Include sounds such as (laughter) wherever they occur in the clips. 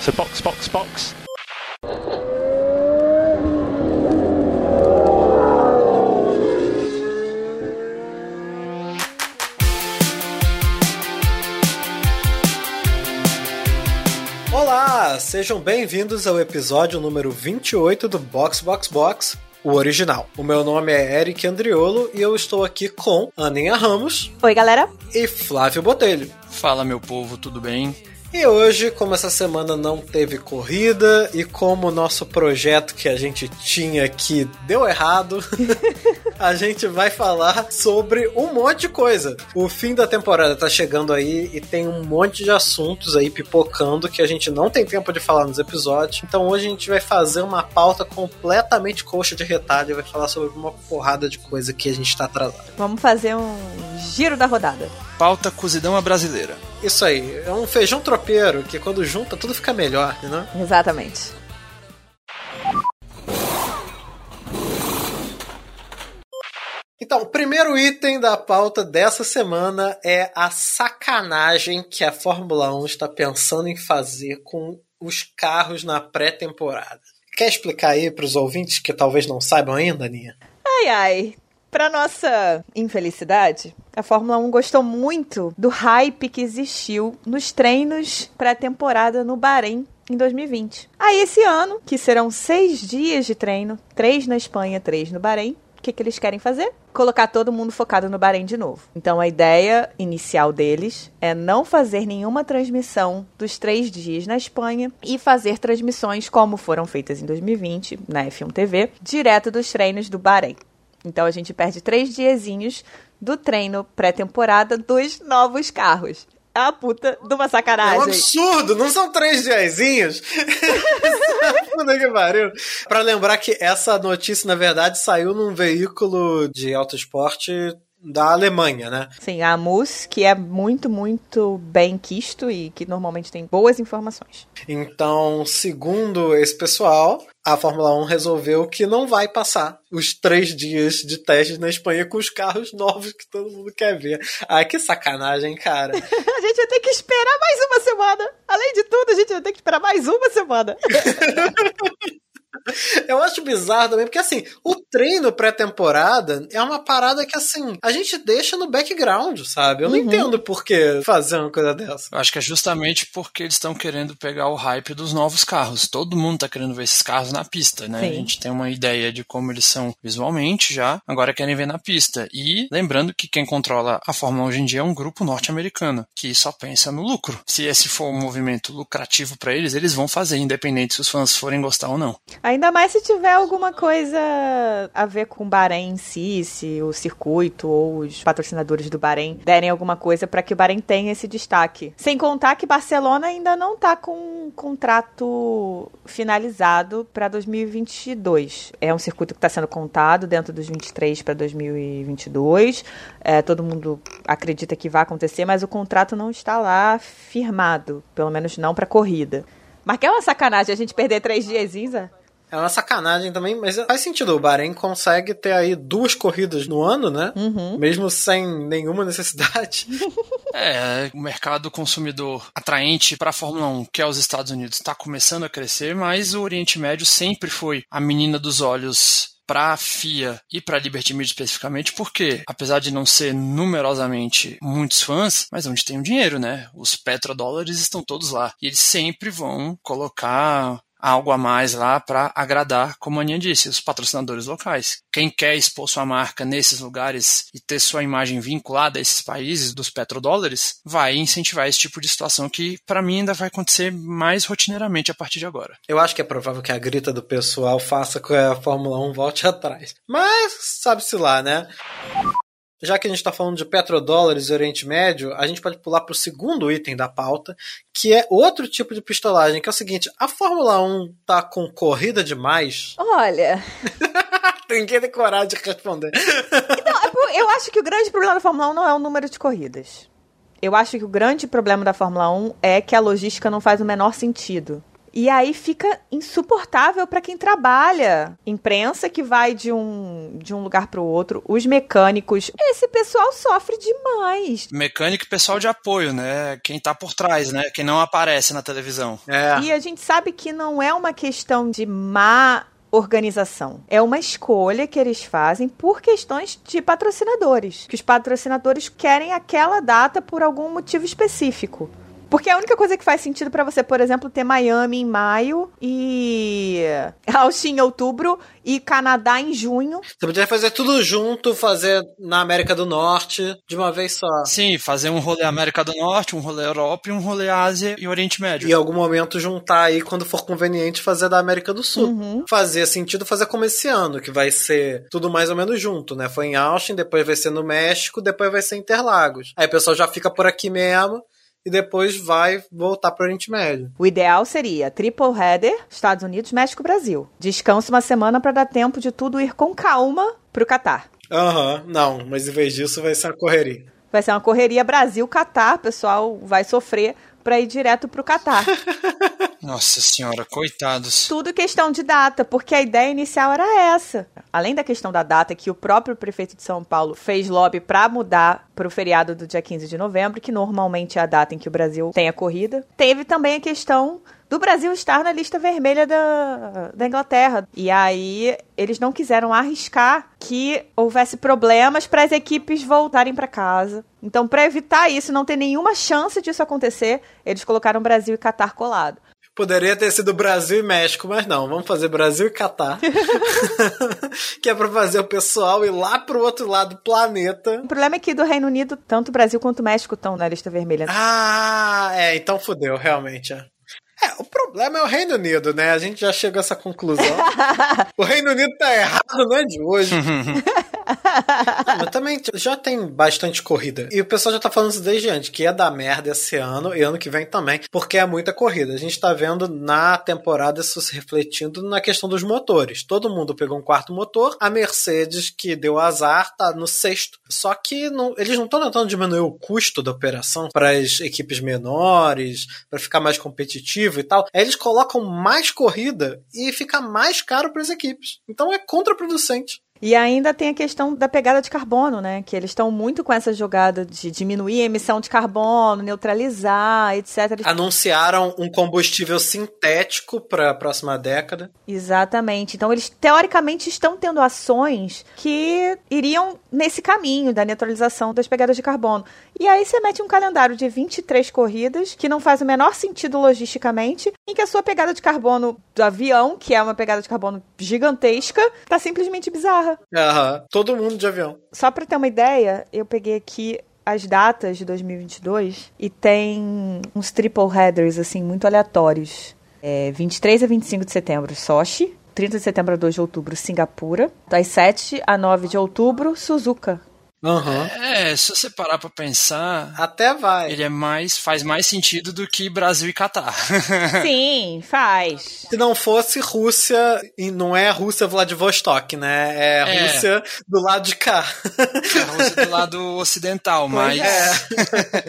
So box, box, box. Olá, sejam bem-vindos ao episódio número 28 do Box Box Box, o original. O meu nome é Eric Andriolo e eu estou aqui com Aninha Ramos Oi, galera. e Flávio Botelho. Fala meu povo, tudo bem? E hoje, como essa semana não teve corrida e como o nosso projeto que a gente tinha aqui deu errado, (laughs) a gente vai falar sobre um monte de coisa. O fim da temporada tá chegando aí e tem um monte de assuntos aí pipocando que a gente não tem tempo de falar nos episódios. Então hoje a gente vai fazer uma pauta completamente coxa de retalho e vai falar sobre uma porrada de coisa que a gente tá atrasado. Vamos fazer um giro da rodada. Pauta cozidão à brasileira. Isso aí, é um feijão tropeiro que quando junta tudo fica melhor, né? Exatamente. Então, o primeiro item da pauta dessa semana é a sacanagem que a Fórmula 1 está pensando em fazer com os carros na pré-temporada. Quer explicar aí para os ouvintes que talvez não saibam ainda, Aninha? Ai, ai. Pra nossa infelicidade, a Fórmula 1 gostou muito do hype que existiu nos treinos pré-temporada no Bahrein em 2020. Aí, esse ano, que serão seis dias de treino, três na Espanha, três no Bahrein, o que, que eles querem fazer? Colocar todo mundo focado no Bahrein de novo. Então, a ideia inicial deles é não fazer nenhuma transmissão dos três dias na Espanha e fazer transmissões como foram feitas em 2020 na F1 TV, direto dos treinos do Bahrein. Então a gente perde três diazinhos do treino pré-temporada dos novos carros. É uma puta de uma É um sacanagem. absurdo, não são três diazinhos. (laughs) Puta que pariu. Pra lembrar que essa notícia, na verdade, saiu num veículo de alto esporte da Alemanha, né? Sim, a MUS, que é muito, muito bem quisto e que normalmente tem boas informações. Então, segundo esse pessoal, a Fórmula 1 resolveu que não vai passar os três dias de teste na Espanha com os carros novos que todo mundo quer ver. Ai, que sacanagem, cara. (laughs) A gente vai ter que esperar mais uma semana. Além de tudo, a gente vai ter que esperar mais uma semana. (laughs) (laughs) Eu acho bizarro também, porque assim, o treino pré-temporada é uma parada que, assim, a gente deixa no background, sabe? Eu não entendo por que fazer uma coisa dessa. Eu acho que é justamente porque eles estão querendo pegar o hype dos novos carros. Todo mundo tá querendo ver esses carros na pista, né? Sim. A gente tem uma ideia de como eles são visualmente já, agora querem ver na pista. E lembrando que quem controla a Fórmula 1 hoje em dia é um grupo norte-americano, que só pensa no lucro. Se esse for um movimento lucrativo para eles, eles vão fazer, independente se os fãs forem gostar ou não. Ainda mais se tiver alguma coisa a ver com o Bahrein em si, se o circuito ou os patrocinadores do Bahrein derem alguma coisa para que o Bahrein tenha esse destaque. Sem contar que Barcelona ainda não tá com um contrato finalizado para 2022. É um circuito que está sendo contado dentro dos 23 para 2022. É, todo mundo acredita que vai acontecer, mas o contrato não está lá firmado, pelo menos não para corrida. Mas que é uma sacanagem a gente perder três dias, Isa? É uma sacanagem também, mas faz sentido. O Bahrein consegue ter aí duas corridas no ano, né? Mesmo sem nenhuma necessidade. (laughs) É, o mercado consumidor atraente para a Fórmula 1, que é os Estados Unidos, está começando a crescer, mas o Oriente Médio sempre foi a menina dos olhos para a FIA e para a Liberty Media especificamente, porque apesar de não ser numerosamente muitos fãs, mas onde tem o dinheiro, né? Os petrodólares estão todos lá e eles sempre vão colocar algo a mais lá para agradar, como a Aninha disse, os patrocinadores locais. Quem quer expor sua marca nesses lugares e ter sua imagem vinculada a esses países dos petrodólares, vai incentivar esse tipo de situação que, para mim, ainda vai acontecer mais rotineiramente a partir de agora. Eu acho que é provável que a grita do pessoal faça com que a Fórmula 1 volte (laughs) atrás. Mas, sabe-se lá, né? Já que a gente está falando de petrodólares e Oriente Médio, a gente pode pular para o segundo item da pauta, que é outro tipo de pistolagem, que é o seguinte: a Fórmula 1 tá com corrida demais? (laughs) Olha, Ninguém tem coragem de responder. não, é eu acho que o grande problema da Fórmula 1 não é o número de corridas. Eu acho que o grande problema da Fórmula 1 é que a logística não faz o menor sentido. E aí fica insuportável para quem trabalha. Imprensa que vai de um, de um lugar para o outro, os mecânicos. Esse pessoal sofre demais. Mecânico e pessoal de apoio, né? Quem tá por trás, né? Quem não aparece na televisão. É. E a gente sabe que não é uma questão de má organização. É uma escolha que eles fazem por questões de patrocinadores. Que os patrocinadores querem aquela data por algum motivo específico. Porque a única coisa que faz sentido para você, por exemplo, ter Miami em maio e (laughs) Austin em outubro e Canadá em junho. Você poderia fazer tudo junto, fazer na América do Norte de uma vez só. Sim, fazer um rolê América do Norte, um rolê Europa e um rolê Ásia e Oriente Médio. E em algum momento juntar aí, quando for conveniente, fazer da América do Sul. Uhum. Fazia sentido fazer como esse ano, que vai ser tudo mais ou menos junto, né? Foi em Austin, depois vai ser no México, depois vai ser em Interlagos. Aí o pessoal já fica por aqui mesmo e depois vai voltar para o Oriente Médio. O ideal seria triple header, Estados Unidos, México, Brasil. Descanso uma semana para dar tempo de tudo ir com calma para o Catar. Aham, uhum, não, mas em vez disso vai ser uma correria. Vai ser uma correria Brasil-Catar, pessoal vai sofrer para ir direto para o Catar. (laughs) Nossa senhora, coitados. Tudo questão de data, porque a ideia inicial era essa. Além da questão da data, que o próprio prefeito de São Paulo fez lobby para mudar para o feriado do dia 15 de novembro, que normalmente é a data em que o Brasil tem a corrida. Teve também a questão do Brasil estar na lista vermelha da, da Inglaterra. E aí eles não quiseram arriscar que houvesse problemas para as equipes voltarem para casa. Então, para evitar isso, não ter nenhuma chance disso acontecer, eles colocaram Brasil e Catar colado. Poderia ter sido Brasil e México, mas não, vamos fazer Brasil e Catar. (laughs) (laughs) que é pra fazer o pessoal ir lá pro outro lado do planeta. O problema é que do Reino Unido, tanto o Brasil quanto o México estão na lista vermelha. Ah, é, então fudeu, realmente. É. É, o problema é o Reino Unido, né? A gente já chegou a essa conclusão. (laughs) o Reino Unido tá errado, não é de hoje. Mas também já tem bastante corrida. E o pessoal já tá falando isso desde antes, que ia dar merda esse ano e ano que vem também, porque é muita corrida. A gente tá vendo na temporada isso se refletindo na questão dos motores. Todo mundo pegou um quarto motor, a Mercedes, que deu azar, tá no sexto. Só que não, eles não estão tentando diminuir o custo da operação para as equipes menores, para ficar mais competitivo e tal. Aí eles colocam mais corrida e fica mais caro para as equipes. Então é contraproducente. E ainda tem a questão da pegada de carbono, né? Que eles estão muito com essa jogada de diminuir a emissão de carbono, neutralizar, etc. Anunciaram um combustível sintético para a próxima década. Exatamente. Então eles teoricamente estão tendo ações que iriam nesse caminho da neutralização das pegadas de carbono. E aí você mete um calendário de 23 corridas, que não faz o menor sentido logisticamente, em que a sua pegada de carbono do avião, que é uma pegada de carbono gigantesca, tá simplesmente bizarra. Aham, todo mundo de avião. Só pra ter uma ideia, eu peguei aqui as datas de 2022 e tem uns triple headers, assim, muito aleatórios. É, 23 a 25 de setembro, Sochi. 30 de setembro a 2 de outubro, Singapura. Das 7 a 9 de outubro, Suzuka. Uhum. É, se você parar pra pensar. Até vai. Ele é mais. faz mais sentido do que Brasil e Catar. (laughs) Sim, faz. Se não fosse Rússia, e não é Rússia Vladivostok, né? É, é. Rússia do lado de cá. É Rússia do lado ocidental, mas. É.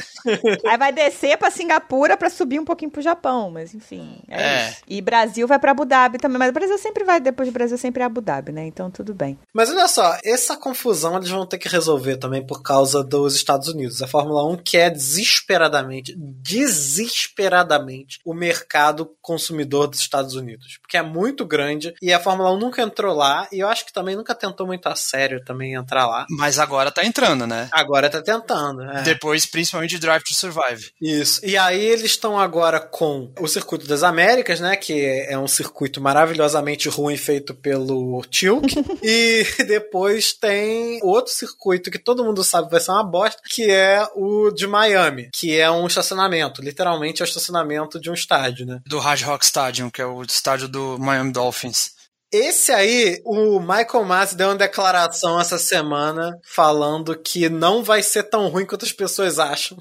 (laughs) Aí vai descer pra Singapura pra subir um pouquinho pro Japão, mas enfim. É, é. E Brasil vai pra Abu Dhabi também, mas o Brasil sempre vai, depois do Brasil sempre é Abu Dhabi, né? Então tudo bem. Mas olha só, essa confusão eles vão ter que resolver resolver também por causa dos Estados Unidos. A Fórmula 1 quer desesperadamente, desesperadamente o mercado consumidor dos Estados Unidos, porque é muito grande e a Fórmula 1 nunca entrou lá e eu acho que também nunca tentou muito a sério também entrar lá. Mas agora tá entrando, né? Agora tá tentando. É. Depois, principalmente de Drive to Survive. Isso. E aí eles estão agora com o Circuito das Américas, né? Que é um circuito maravilhosamente ruim feito pelo Tilk. (laughs) e depois tem outro circuito que todo mundo sabe vai ser uma bosta, que é o de Miami, que é um estacionamento, literalmente é o estacionamento de um estádio, né? Do Hard Rock Stadium, que é o estádio do Miami Dolphins. Esse aí, o Michael Masi deu uma declaração essa semana falando que não vai ser tão ruim quanto as pessoas acham.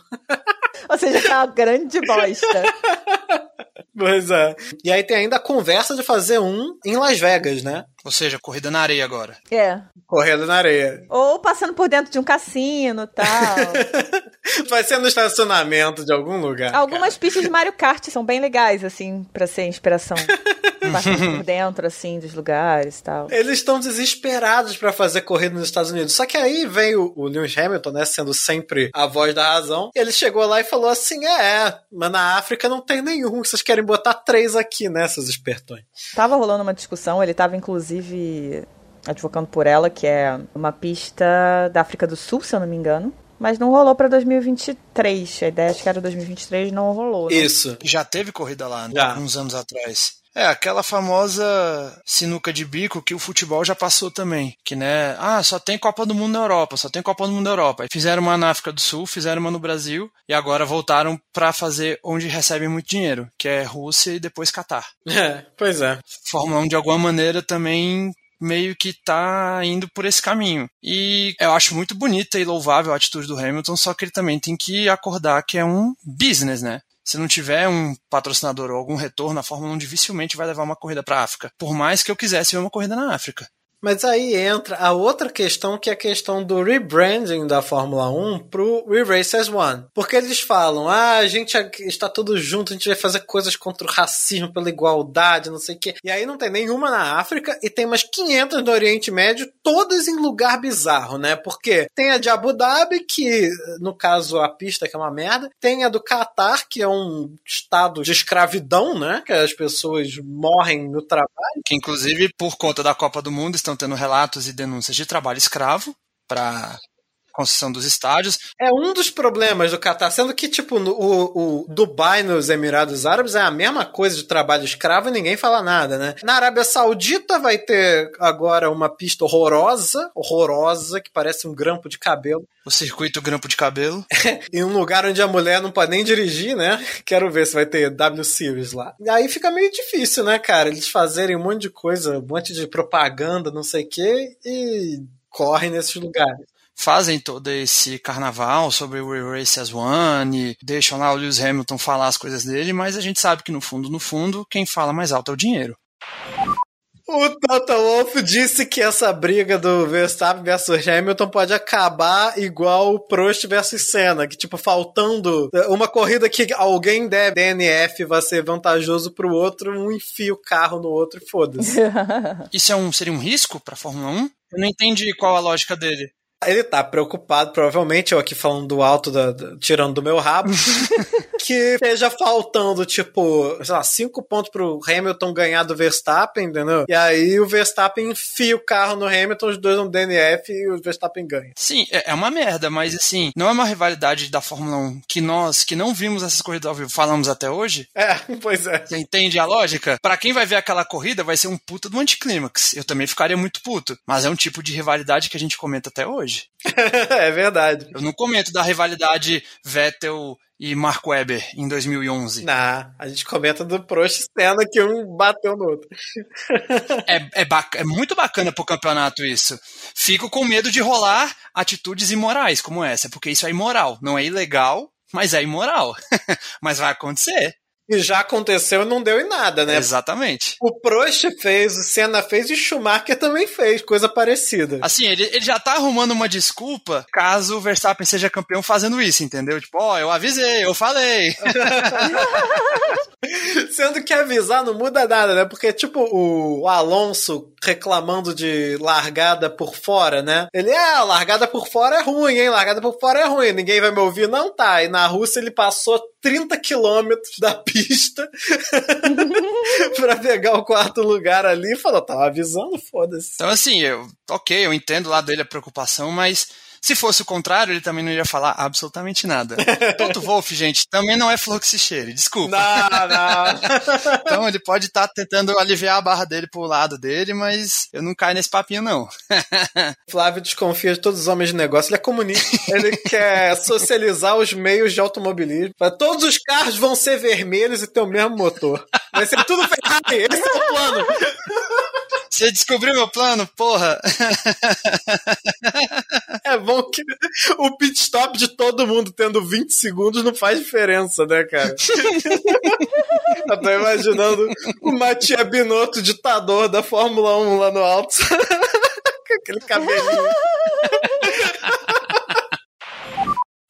Ou seja, é uma grande bosta. (laughs) (laughs) Pois é. E aí tem ainda a conversa de fazer um em Las Vegas, né? Ou seja, corrida na areia agora. É. Correndo na areia. Ou passando por dentro de um cassino e tal. (laughs) Vai ser no estacionamento de algum lugar. Algumas pistas de Mario Kart são bem legais, assim, pra ser inspiração. (laughs) Passando por dentro, assim, dos lugares e tal. Eles estão desesperados pra fazer corrida nos Estados Unidos. Só que aí vem o, o Lewis Hamilton, né, sendo sempre a voz da razão. E ele chegou lá e falou assim: é, mas na África não tem nenhum. Vocês querem botar três aqui, né, seus espertões? Tava rolando uma discussão, ele tava inclusive advocando por ela, que é uma pista da África do Sul, se eu não me engano. Mas não rolou pra 2023. A ideia acho que era 2023 não rolou. Né? Isso. Já teve corrida lá, né? Já. uns anos atrás. É, aquela famosa sinuca de bico que o futebol já passou também. Que, né, ah, só tem Copa do Mundo na Europa, só tem Copa do Mundo na Europa. Aí fizeram uma na África do Sul, fizeram uma no Brasil e agora voltaram pra fazer onde recebem muito dinheiro, que é Rússia e depois Catar. (laughs) É, pois é. Fórmula 1 de alguma maneira também meio que tá indo por esse caminho. E eu acho muito bonita e louvável a atitude do Hamilton, só que ele também tem que acordar que é um business, né? Se não tiver um patrocinador ou algum retorno, a Fórmula 1 dificilmente vai levar uma corrida para a África. Por mais que eu quisesse ver uma corrida na África. Mas aí entra a outra questão, que é a questão do rebranding da Fórmula 1 pro We Race as One. Porque eles falam, ah, a gente está tudo junto, a gente vai fazer coisas contra o racismo, pela igualdade, não sei o quê. E aí não tem nenhuma na África e tem umas 500 no Oriente Médio, todas em lugar bizarro, né? Porque tem a de Abu Dhabi, que no caso a pista que é uma merda, tem a do Catar, que é um estado de escravidão, né? Que as pessoas morrem no trabalho. Que inclusive, por conta da Copa do Mundo, estão tendo relatos e denúncias de trabalho escravo para construção dos estádios. É um dos problemas do Catar, sendo que, tipo, no, o, o Dubai nos Emirados Árabes é a mesma coisa de trabalho escravo e ninguém fala nada, né? Na Arábia Saudita vai ter agora uma pista horrorosa, horrorosa, que parece um grampo de cabelo. O circuito grampo de cabelo. (laughs) em um lugar onde a mulher não pode nem dirigir, né? Quero ver se vai ter W Series lá. E aí fica meio difícil, né, cara? Eles fazerem um monte de coisa, um monte de propaganda, não sei o quê, e correm nesses lugares fazem todo esse carnaval sobre o We Race as One, deixam lá o Lewis Hamilton falar as coisas dele, mas a gente sabe que no fundo, no fundo, quem fala mais alto é o dinheiro. O Toto Wolff disse que essa briga do Verstappen versus Hamilton pode acabar igual o Prost versus Senna, que tipo, faltando uma corrida que alguém der DNF vai ser vantajoso pro outro, um enfia o carro no outro e foda-se. (laughs) Isso é um, seria um risco pra Fórmula 1? Eu não entendi qual a lógica dele. Ele tá preocupado, provavelmente, eu aqui falando do alto, da, da, tirando do meu rabo, (laughs) que esteja faltando, tipo, sei lá, cinco pontos pro Hamilton ganhar do Verstappen, entendeu? E aí o Verstappen enfia o carro no Hamilton, os dois no DNF e o Verstappen ganha. Sim, é, é uma merda, mas assim, não é uma rivalidade da Fórmula 1 que nós, que não vimos essas corridas ao vivo, falamos até hoje? É, (laughs) pois é. Você entende a lógica? Para quem vai ver aquela corrida, vai ser um puta do anticlímax. Eu também ficaria muito puto. Mas é um tipo de rivalidade que a gente comenta até hoje hoje. (laughs) é verdade. Eu não comento da rivalidade Vettel e Mark Webber em 2011. Não, a gente comenta do Prost Senna que um bateu no outro. é, é, é muito bacana pro campeonato isso. Fico com medo de rolar atitudes imorais como essa, porque isso é imoral. Não é ilegal, mas é imoral. (laughs) mas vai acontecer. E já aconteceu e não deu em nada, né? Exatamente. O Prost fez, o Senna fez e o Schumacher também fez, coisa parecida. Assim, ele, ele já tá arrumando uma desculpa caso o Verstappen seja campeão fazendo isso, entendeu? Tipo, ó, oh, eu avisei, eu falei. (laughs) Sendo que avisar não muda nada, né? Porque, tipo, o Alonso reclamando de largada por fora, né? Ele, ah, largada por fora é ruim, hein? Largada por fora é ruim, ninguém vai me ouvir. Não tá. E na Rússia ele passou 30 quilômetros da pista (laughs) pra pegar o quarto lugar ali e falou, tava avisando, foda-se. Então, assim, eu, ok, eu entendo lá dele a preocupação, mas se fosse o contrário, ele também não ia falar absolutamente nada. (laughs) Toto Wolff, gente, também não é flor que se cheire, desculpa. Não, não. (laughs) então ele pode estar tá tentando aliviar a barra dele pro lado dele, mas eu não caio nesse papinho, não. (laughs) Flávio desconfia de todos os homens de negócio, ele é comunista. Ele quer socializar os meios de automobilismo. Todos os carros vão ser vermelhos e ter o mesmo motor. Vai ser tudo Ferrari, esse é o plano. Você descobriu meu plano, porra! (laughs) É bom que o pit stop de todo mundo tendo 20 segundos não faz diferença, né, cara? (laughs) Eu tô imaginando o Matia Binotto, ditador da Fórmula 1 lá no alto. (laughs) Com aquele cabelinho.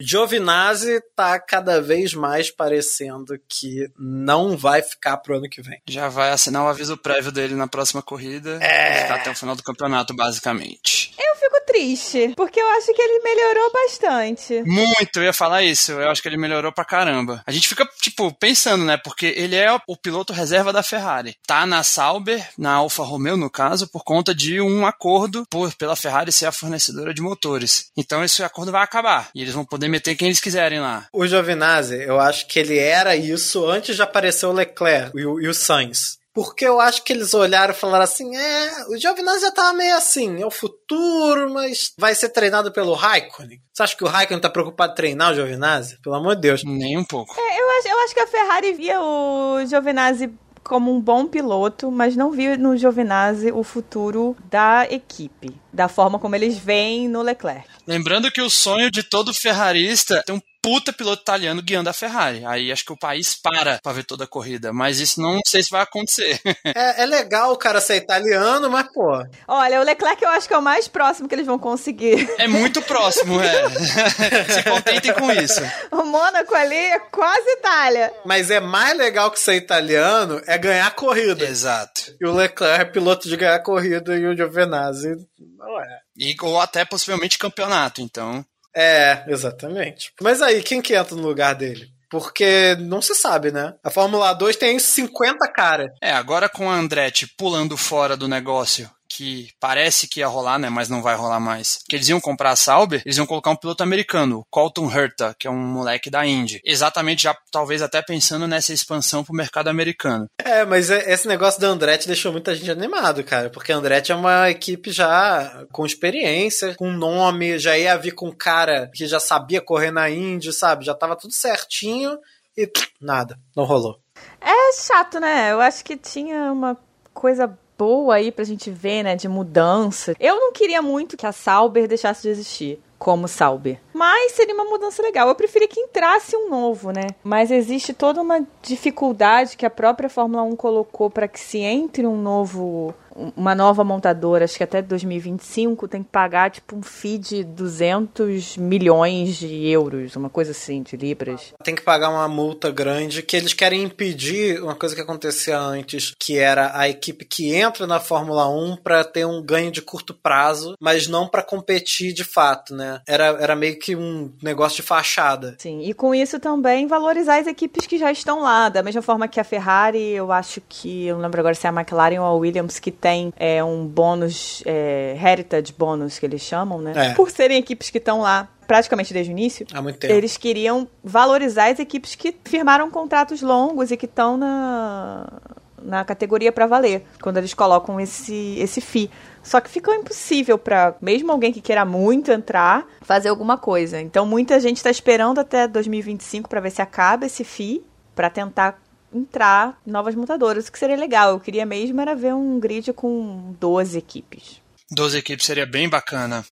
Giovinazzi tá cada vez mais parecendo que não vai ficar pro ano que vem. Já vai assinar o aviso prévio dele na próxima corrida. É. Ficar até o final do campeonato, basicamente. Eu fico triste, porque eu acho que ele melhorou bastante. Muito, eu ia falar isso. Eu acho que ele melhorou pra caramba. A gente fica, tipo, pensando, né? Porque ele é o piloto reserva da Ferrari. Tá na Sauber, na Alfa Romeo, no caso, por conta de um acordo por, pela Ferrari ser a fornecedora de motores. Então esse acordo vai acabar. E eles vão poder meter quem eles quiserem lá. O Giovinazzi, eu acho que ele era isso antes de aparecer o Leclerc e o, e o Sainz. Porque eu acho que eles olharam e falaram assim: é, o Giovinazzi já tava meio assim, é o futuro, mas vai ser treinado pelo Raikkonen. Você acha que o Raikkonen tá preocupado em treinar o Giovinazzi? Pelo amor de Deus. Nem um pouco. É, eu, acho, eu acho que a Ferrari via o Giovinazzi como um bom piloto, mas não via no Giovinazzi o futuro da equipe, da forma como eles veem no Leclerc. Lembrando que o sonho de todo ferrarista é ter um puta piloto italiano guiando a Ferrari. Aí acho que o país para pra ver toda a corrida. Mas isso não sei se vai acontecer. (laughs) É, é legal o cara ser italiano, mas pô. Olha, o Leclerc eu acho que é o mais próximo que eles vão conseguir. É muito próximo, é. (laughs) se contentem com isso. O Mônaco ali é quase Itália. Mas é mais legal que ser italiano é ganhar corrida. Exato. E o Leclerc é piloto de ganhar corrida e o Giovinazzi não é. E, ou até possivelmente campeonato, então. É, exatamente. Mas aí, quem que entra no lugar dele? Porque não se sabe, né? A Fórmula 2 tem 50 cara. É, agora com a Andretti pulando fora do negócio, que parece que ia rolar, né, mas não vai rolar mais. Que eles iam comprar a Sauber, eles iam colocar um piloto americano, o Colton Herta, que é um moleque da Indy. Exatamente, já talvez até pensando nessa expansão pro mercado americano. É, mas esse negócio da Andretti deixou muita gente animado, cara, porque a Andretti é uma equipe já com experiência, com nome, já ia vir com um cara que já sabia correr na Indy, sabe? Já tava tudo certinho e nada, não rolou. É chato, né? Eu acho que tinha uma coisa boa aí pra gente ver, né, de mudança. Eu não queria muito que a Sauber deixasse de existir como Sauber. Mas seria uma mudança legal. Eu preferia que entrasse um novo, né? Mas existe toda uma dificuldade que a própria Fórmula 1 colocou para que se entre um novo uma nova montadora, acho que até 2025 tem que pagar tipo um fee de 200 milhões de euros, uma coisa assim, de libras. Tem que pagar uma multa grande que eles querem impedir uma coisa que acontecia antes, que era a equipe que entra na Fórmula 1 para ter um ganho de curto prazo, mas não para competir de fato, né? Era, era meio que um negócio de fachada. Sim, e com isso também valorizar as equipes que já estão lá, da mesma forma que a Ferrari, eu acho que, eu não lembro agora se é a McLaren ou a Williams que tem é, um bônus, é, heritage bônus que eles chamam, né? É. Por serem equipes que estão lá praticamente desde o início, Há muito tempo. eles queriam valorizar as equipes que firmaram contratos longos e que estão na, na categoria para valer, quando eles colocam esse, esse FII. Só que ficou impossível para mesmo alguém que queira muito entrar fazer alguma coisa. Então muita gente está esperando até 2025 para ver se acaba esse FII para tentar entrar novas montadoras, o que seria legal. Eu queria mesmo era ver um grid com 12 equipes. 12 equipes seria bem bacana.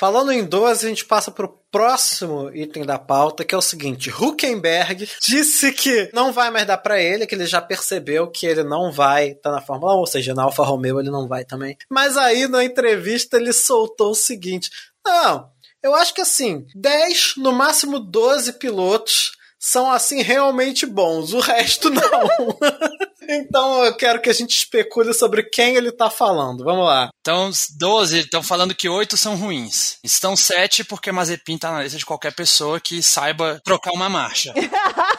Falando em 12, a gente passa pro próximo item da pauta, que é o seguinte: Huckenberg disse que não vai mais dar para ele, que ele já percebeu que ele não vai estar tá na Fórmula 1, ou seja, na Alfa Romeo ele não vai também. Mas aí na entrevista ele soltou o seguinte: Não, eu acho que assim, 10, no máximo 12 pilotos são assim realmente bons, o resto não. (laughs) então eu quero que a gente especule sobre quem ele tá falando. Vamos lá. Então, 12 estão falando que 8 são ruins. Estão 7 porque Mazepin tá na lista de qualquer pessoa que saiba trocar uma marcha.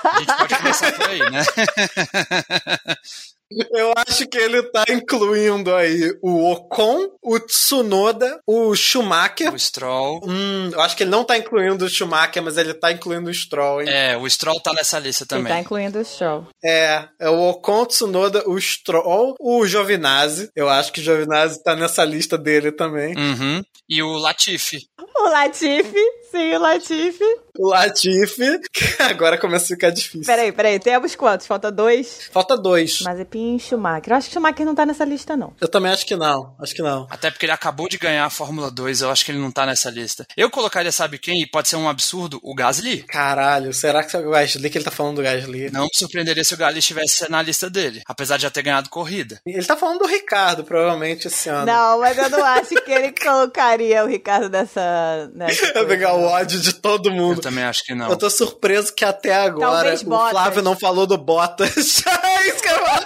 A gente pode começar por aí, né? (laughs) Eu acho que ele tá incluindo aí o Ocon, o Tsunoda, o Schumacher. O Stroll. Hum, eu acho que ele não tá incluindo o Schumacher, mas ele tá incluindo o Stroll, hein? É, o Stroll tá nessa lista também. Ele tá incluindo o Stroll. É, é o Ocon, o Tsunoda, o Stroll, o Giovinazzi. Eu acho que o Giovinazzi tá nessa lista dele também. Uhum. E o Latifi. O Latifi, sim, o Latifi. O Latifi, que agora começa a ficar difícil. Peraí, peraí, temos quantos? Falta dois? Falta dois. Mazepin e Schumacher. Eu acho que Schumacher não tá nessa lista, não. Eu também acho que não, acho que não. Até porque ele acabou de ganhar a Fórmula 2, eu acho que ele não tá nessa lista. Eu colocaria, sabe quem? E pode ser um absurdo, o Gasly. Caralho, será que é o Gasly que ele tá falando do Gasly? Não me surpreenderia se o Gasly estivesse na lista dele, apesar de já ter ganhado corrida. Ele tá falando do Ricardo, provavelmente, esse ano. Não, mas eu não acho que ele colocaria o Ricardo nessa. nessa (laughs) Vai pegar o ódio de todo Eu mundo. Também acho que não. Eu tô surpreso que até agora o. Flávio não falou do Bottas. (laughs) é isso que eu falo.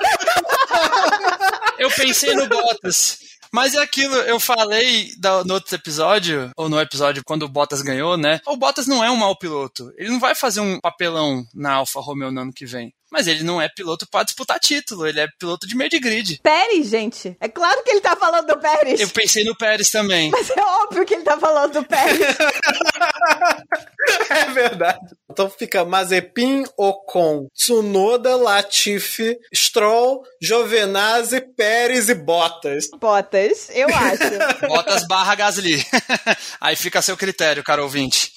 Eu pensei no Bottas. Mas é aquilo, eu falei da- no outro episódio, ou no episódio quando o Bottas ganhou, né? O Bottas não é um mau piloto. Ele não vai fazer um papelão na Alfa Romeo no ano que vem. Mas ele não é piloto pra disputar título, ele é piloto de meio de grid. Pérez, gente. É claro que ele tá falando do Pérez. Eu pensei no Pérez também. Mas é óbvio que ele tá falando do Pérez. (laughs) É verdade. Então fica Mazepin, Ocon, Tsunoda, Latifi, Stroll, Giovinazzi, Pérez e Bottas. Bottas, eu acho. (laughs) Bottas barra Gasly. (laughs) Aí fica a seu critério, cara ouvinte.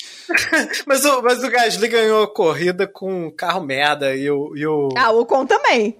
Mas o, mas o Gasly ganhou a corrida com um carro merda e o, e o Ah, o Ocon também.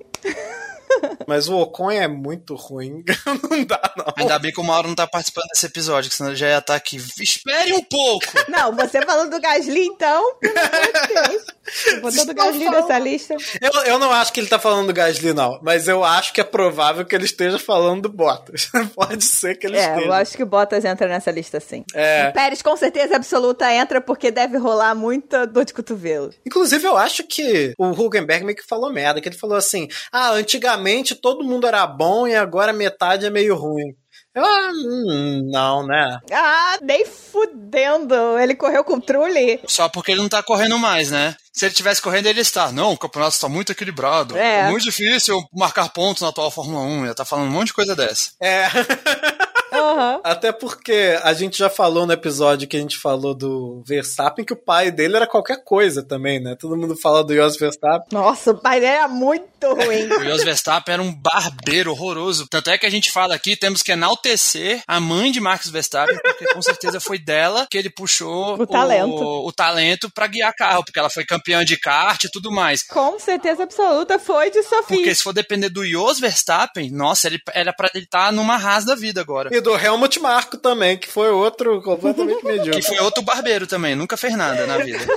Mas o Ocon é muito ruim. (laughs) não dá não. Ainda bem que o Mauro não tá participando desse episódio, que senão ele já ia estar aqui. Espere um pouco! (laughs) Não, você falando do Gasly, então, pelo amor de Deus. Botou do Gasly falando- nessa lista. Eu, eu não acho que ele tá falando do Gasly, não. Mas eu acho que é provável que ele esteja falando do Bottas. (laughs) Pode ser que ele É, esteja. eu acho que o Bottas entra nessa lista sim. É. O Pérez com certeza absoluta entra porque deve rolar muita dor de cotovelo. Inclusive, eu acho que o Hugenberg meio que falou merda, que ele falou assim: ah, antigamente todo mundo era bom e agora metade é meio ruim. Eu, ah, hum, não, né? Ah, nem fudendo. Ele correu com o Trulli. Só porque ele não tá correndo mais, né? Se ele tivesse correndo, ele está. Não, o campeonato está muito equilibrado. É. muito difícil marcar pontos na atual Fórmula 1. Ele tá falando um monte de coisa dessa. É. (laughs) Aham. Até porque a gente já falou no episódio que a gente falou do Verstappen que o pai dele era qualquer coisa também, né? Todo mundo fala do Jos Verstappen. Nossa, o pai dele era muito ruim. O Jos Verstappen era um barbeiro horroroso. Tanto é que a gente fala aqui, temos que enaltecer a mãe de Max Verstappen, porque com certeza foi dela que ele puxou O talento. o, o talento pra guiar carro, porque ela foi campeã de kart e tudo mais. Com certeza absoluta foi de Sofia. Porque se for depender do Jos Verstappen, nossa, ele era pra ele estar numa rasa da vida agora. E do Helmut Marko também, que foi outro completamente (laughs) medíocre. Que foi outro barbeiro também, nunca fez nada na vida. (laughs)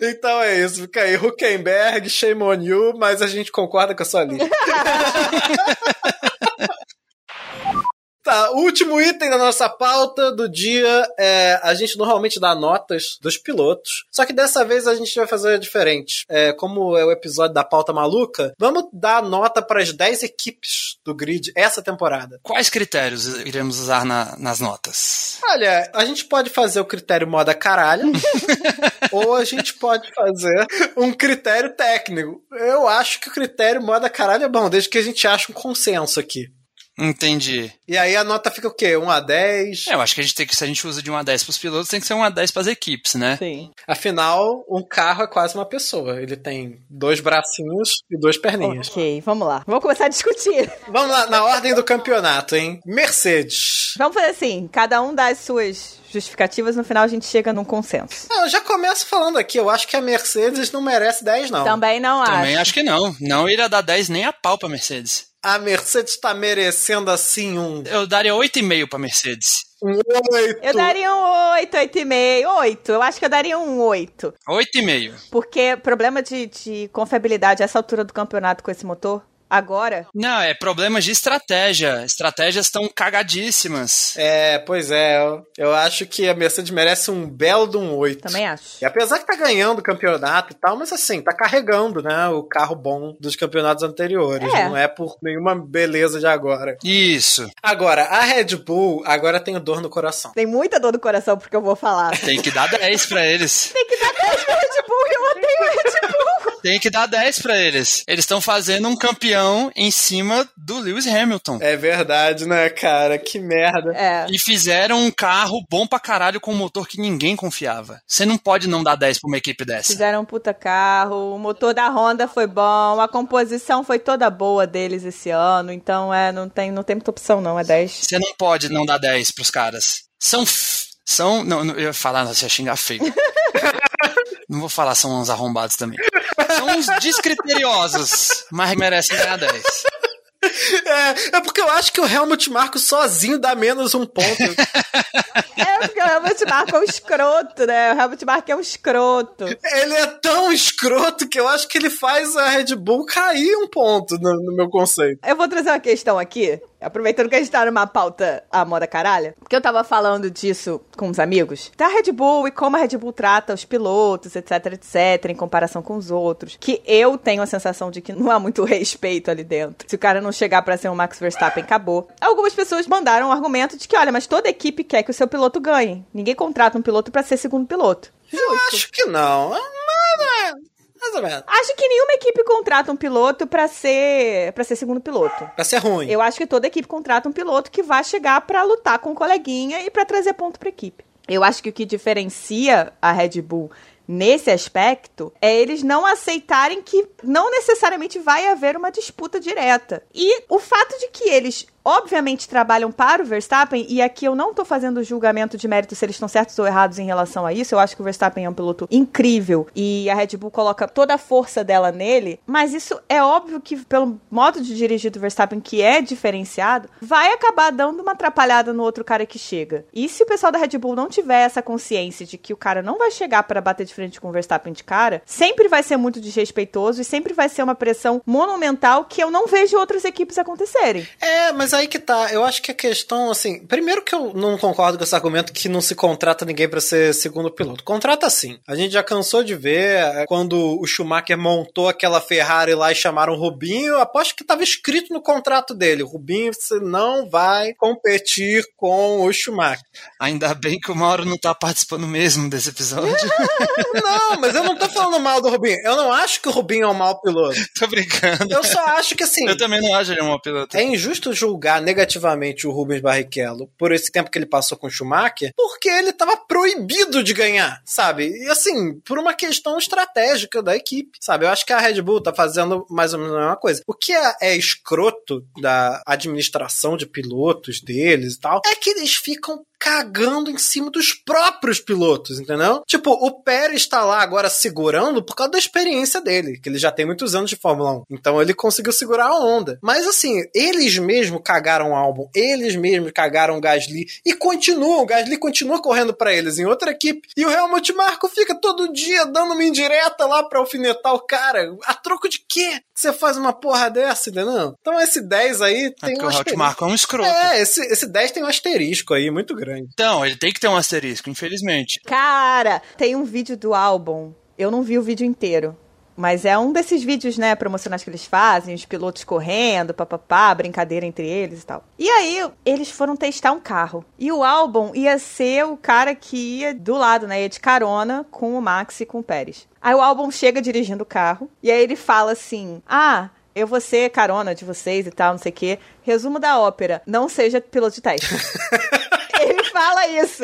Então é isso, fica aí. Huckenberg, shame on you, mas a gente concorda com a sua lista. (laughs) Tá, o último item da nossa pauta do dia é a gente normalmente dá notas dos pilotos, só que dessa vez a gente vai fazer diferente. É, como é o episódio da pauta maluca, vamos dar nota para as 10 equipes do grid essa temporada. Quais critérios iremos usar na- nas notas? Olha, a gente pode fazer o critério moda caralho, (laughs) ou a gente pode fazer um critério técnico. Eu acho que o critério moda caralho é bom, desde que a gente ache um consenso aqui. Entendi. E aí a nota fica o quê? 1 a 10? É, eu acho que a gente tem que, se a gente usa de 1 a 10 pros pilotos, tem que ser 1 a 10 pras equipes, né? Sim. Afinal, um carro é quase uma pessoa. Ele tem dois bracinhos e duas perninhas. Ok, vamos lá. Vamos começar a discutir. Vamos lá, na ordem do campeonato, hein? Mercedes. Vamos fazer assim: cada um dá as suas justificativas, no final a gente chega num consenso. Ah, eu já começo falando aqui, eu acho que a Mercedes não merece 10, não. Também não Também acho. acho que não. Não iria dar 10 nem a pau pra Mercedes. A Mercedes tá merecendo assim um, Eu daria 8,5 pra Mercedes. um 8. Eu daria um 8, 8,5. 8. Eu acho que eu daria um 8. 8,5. Porque problema de, de confiabilidade a essa altura do campeonato com esse motor, agora. Não, é problemas de estratégia. Estratégias estão cagadíssimas. É, pois é. Eu, eu acho que a Mercedes merece um belo de um 8. Também acho. E apesar que tá ganhando o campeonato e tal, mas assim, tá carregando, né, o carro bom dos campeonatos anteriores. É. Não é por nenhuma beleza de agora. Isso. Agora, a Red Bull agora tem dor no coração. Tem muita dor no coração porque eu vou falar. Tem que dar 10 pra eles. Tem que dar 10 pra Red Bull, eu odeio Red Bull. Tem que dar 10 pra eles. Eles estão fazendo um campeão em cima do Lewis Hamilton. É verdade, né, cara? Que merda. É. E fizeram um carro bom pra caralho com um motor que ninguém confiava. Você não pode não dar 10 pra uma equipe dessa. Fizeram um puta carro, o motor da Honda foi bom, a composição foi toda boa deles esse ano, então é, não tem, não tem muita opção não, é 10. Você não pode não dar 10 pros caras. São, f- são. Não, eu ia falar, você ia xingar feio. (laughs) não vou falar, são uns arrombados também. São uns descriteriosos, mas merecem ganhar 10. É, é porque eu acho que o Helmut Marko sozinho dá menos um ponto. é porque o Helmut Marko é um escroto, né? O Helmut Marko é um escroto. Ele é tão escroto que eu acho que ele faz a Red Bull cair um ponto no, no meu conceito. Eu vou trazer uma questão aqui Aproveitando que a gente tá numa pauta a moda caralha, porque eu tava falando disso com os amigos, da Red Bull e como a Red Bull trata os pilotos, etc, etc, em comparação com os outros, que eu tenho a sensação de que não há muito (laughs) respeito ali dentro. Se o cara não chegar para ser um Max Verstappen, acabou. Algumas pessoas mandaram um argumento de que, olha, mas toda equipe quer que o seu piloto ganhe. Ninguém contrata um piloto para ser segundo piloto. Justo. Eu acho que não. Não, não é. Mais ou menos. Acho que nenhuma equipe contrata um piloto para ser para ser segundo piloto. Pra ser ruim. Eu acho que toda equipe contrata um piloto que vai chegar para lutar com o coleguinha e para trazer ponto pra equipe. Eu acho que o que diferencia a Red Bull nesse aspecto é eles não aceitarem que não necessariamente vai haver uma disputa direta. E o fato de que eles obviamente trabalham para o Verstappen, e aqui eu não estou fazendo julgamento de mérito se eles estão certos ou errados em relação a isso. Eu acho que o Verstappen é um piloto incrível e a Red Bull coloca toda a força dela nele, mas isso é óbvio que, pelo modo de dirigir do Verstappen, que é diferenciado, vai acabar dando uma atrapalhada no outro cara que chega. E se o pessoal da Red Bull não tiver essa consciência de que o cara não vai chegar para bater de frente com o Verstappen de cara, sempre vai ser muito desrespeitoso e sempre vai ser uma pressão monumental que eu não vejo outras equipes acontecerem. É, mas aí que tá. Eu acho que a questão, assim. Primeiro que eu não concordo com esse argumento que não se contrata ninguém para ser segundo piloto. Contrata sim. A gente já cansou de ver é, quando o Schumacher montou aquela Ferrari lá e chamaram o Rubinho. Aposto que tava escrito no contrato dele: Rubinho, você não vai competir com o Schumacher. Ainda bem que o Mauro não tá participando mesmo desse episódio. não, mas eu não tô falando mal do Rubinho. Eu não acho que o Rubinho é um mau piloto. (laughs) tô brincando. Eu só acho que assim. Eu também não acho ele um mau piloto. É injusto julgar julgar negativamente o Rubens Barrichello por esse tempo que ele passou com o Schumacher, porque ele estava proibido de ganhar, sabe? E assim, por uma questão estratégica da equipe, sabe? Eu acho que a Red Bull tá fazendo mais ou menos a mesma coisa. O que é, é escroto da administração de pilotos deles e tal, é que eles ficam cagando em cima dos próprios pilotos, entendeu? Tipo, o Pérez está lá agora segurando por causa da experiência dele, que ele já tem muitos anos de Fórmula 1. Então ele conseguiu segurar a onda. Mas assim, eles mesmos cagaram o álbum, eles mesmos cagaram o Gasly e continuam, o Gasly continua correndo para eles em outra equipe. E o Helmut Marko fica todo dia dando uma indireta lá pra alfinetar o cara. A troco de quê? Você faz uma porra dessa, entendeu? Então esse 10 aí é tem é um o Helmut Marko é um escroto. É, esse, esse 10 tem um asterisco aí muito grande grande. Então, ele tem que ter um asterisco, infelizmente. Cara, tem um vídeo do álbum. Eu não vi o vídeo inteiro. Mas é um desses vídeos, né, promocionais que eles fazem, os pilotos correndo, papapá, brincadeira entre eles e tal. E aí, eles foram testar um carro. E o álbum ia ser o cara que ia do lado, né, ia de carona com o Max e com o Pérez. Aí o álbum chega dirigindo o carro, e aí ele fala assim: Ah, eu vou ser carona de vocês e tal, não sei o quê. Resumo da ópera: não seja piloto de teste. (laughs) fala isso.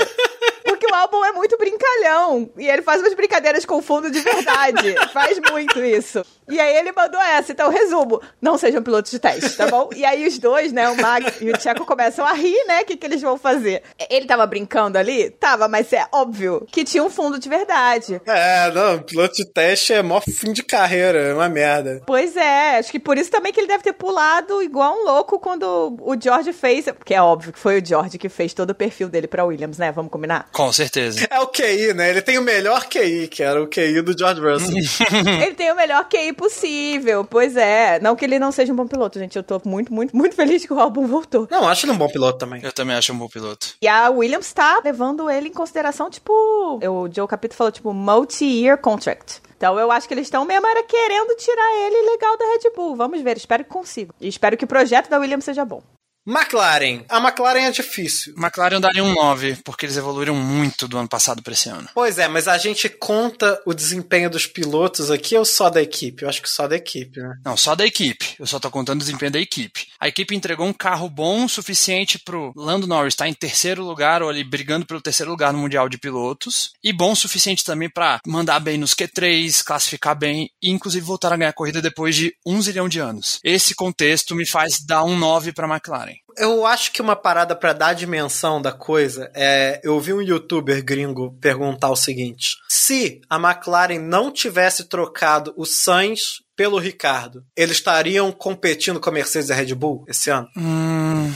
Porque o álbum é muito brincalhão. E ele faz umas brincadeiras com fundo de verdade. faz muito isso. E aí ele mandou essa. Então, resumo: não sejam pilotos de teste, tá bom? E aí os dois, né, o Max e o Tcheco começam a rir, né? O que, que eles vão fazer? Ele tava brincando ali? Tava, mas é óbvio que tinha um fundo de verdade. É, não, piloto de teste é mó fim de carreira, é uma merda. Pois é, acho que por isso também que ele deve ter pulado igual um louco quando o George fez. Porque é óbvio que foi o George que fez todo o perfil dele pra Williams, né? Vamos combinar? Com certeza. É o QI, né? Ele tem o melhor QI, que era o QI do George Russell. (laughs) (laughs) ele tem o melhor QI possível, pois é. Não que ele não seja um bom piloto, gente. Eu tô muito, muito, muito feliz que o álbum voltou. Não, acho ele um bom piloto também. Eu também acho um bom piloto. E a Williams tá levando ele em consideração, tipo. O Joe Capito falou, tipo, multi-year contract. Então eu acho que eles estão mesmo era querendo tirar ele legal da Red Bull. Vamos ver, espero que consiga. E espero que o projeto da Williams seja bom. McLaren. A McLaren é difícil. McLaren daria um 9, porque eles evoluíram muito do ano passado para esse ano. Pois é, mas a gente conta o desempenho dos pilotos aqui ou só da equipe? Eu acho que só da equipe, né? Não, só da equipe. Eu só tô contando o desempenho da equipe. A equipe entregou um carro bom o suficiente pro Lando Norris estar tá em terceiro lugar ou ali brigando pelo terceiro lugar no Mundial de Pilotos. E bom o suficiente também para mandar bem nos Q3, classificar bem e inclusive voltar a ganhar a corrida depois de um zilhão de anos. Esse contexto me faz dar um 9 para McLaren. Eu acho que uma parada para dar a dimensão da coisa é. Eu vi um youtuber gringo perguntar o seguinte: se a McLaren não tivesse trocado o Sainz pelo Ricardo, eles estariam competindo com a Mercedes e a Red Bull esse ano? Hum.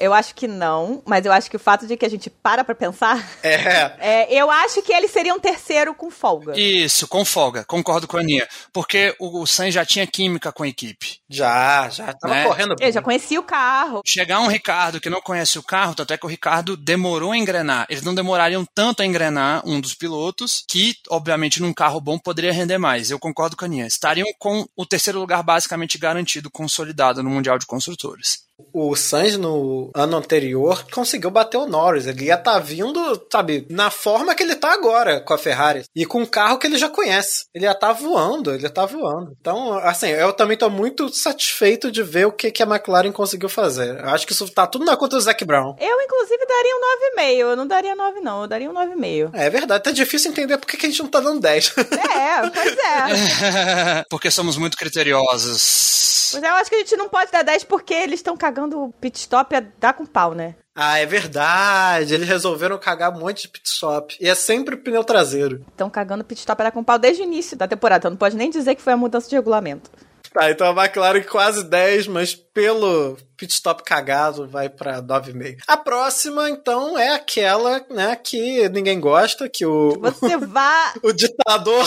Eu acho que não, mas eu acho que o fato de que a gente para pra pensar. É. (laughs) é eu acho que eles seriam terceiro com folga. Isso, com folga. Concordo com a Aninha. Porque o, o Sainz já tinha química com a equipe. Já, já. Tava Né? correndo bem. Eu já conhecia o carro. Chegar um Ricardo que não conhece o carro, tanto é que o Ricardo demorou a engrenar. Eles não demorariam tanto a engrenar um dos pilotos, que, obviamente, num carro bom poderia render mais. Eu concordo com a Aninha. Estariam com o terceiro lugar basicamente garantido, consolidado no Mundial de Construtores. O Sainz no ano anterior conseguiu bater o Norris. Ele ia estar vindo, sabe, na forma que ele tá agora com a Ferrari. E com um carro que ele já conhece. Ele ia estar voando, ele ia estar voando. Então, assim, eu também tô muito satisfeito de ver o que, que a McLaren conseguiu fazer. Eu acho que isso tá tudo na conta do Zac Brown. Eu, inclusive, daria um 9,5. Eu não daria 9, não. Eu daria um 9,5. É verdade, tá difícil entender por que que a gente não tá dando 10. É, pois é. (laughs) Porque somos muito criteriosos. É, eu acho que a gente não pode dar 10 porque eles estão cagando o pit stop a dar com pau, né? ah, é verdade. Eles resolveram cagar um monte de pit stop. E é sempre pneu traseiro. Estão cagando o pit stop a dar com pau desde o início da temporada. Então não pode nem dizer que foi a mudança de regulamento. Tá, então a McLaren quase 10, mas pelo pit stop cagado vai pra 9,5. A próxima, então, é aquela, né, que ninguém gosta, que o, Você (laughs) vá. o ditador,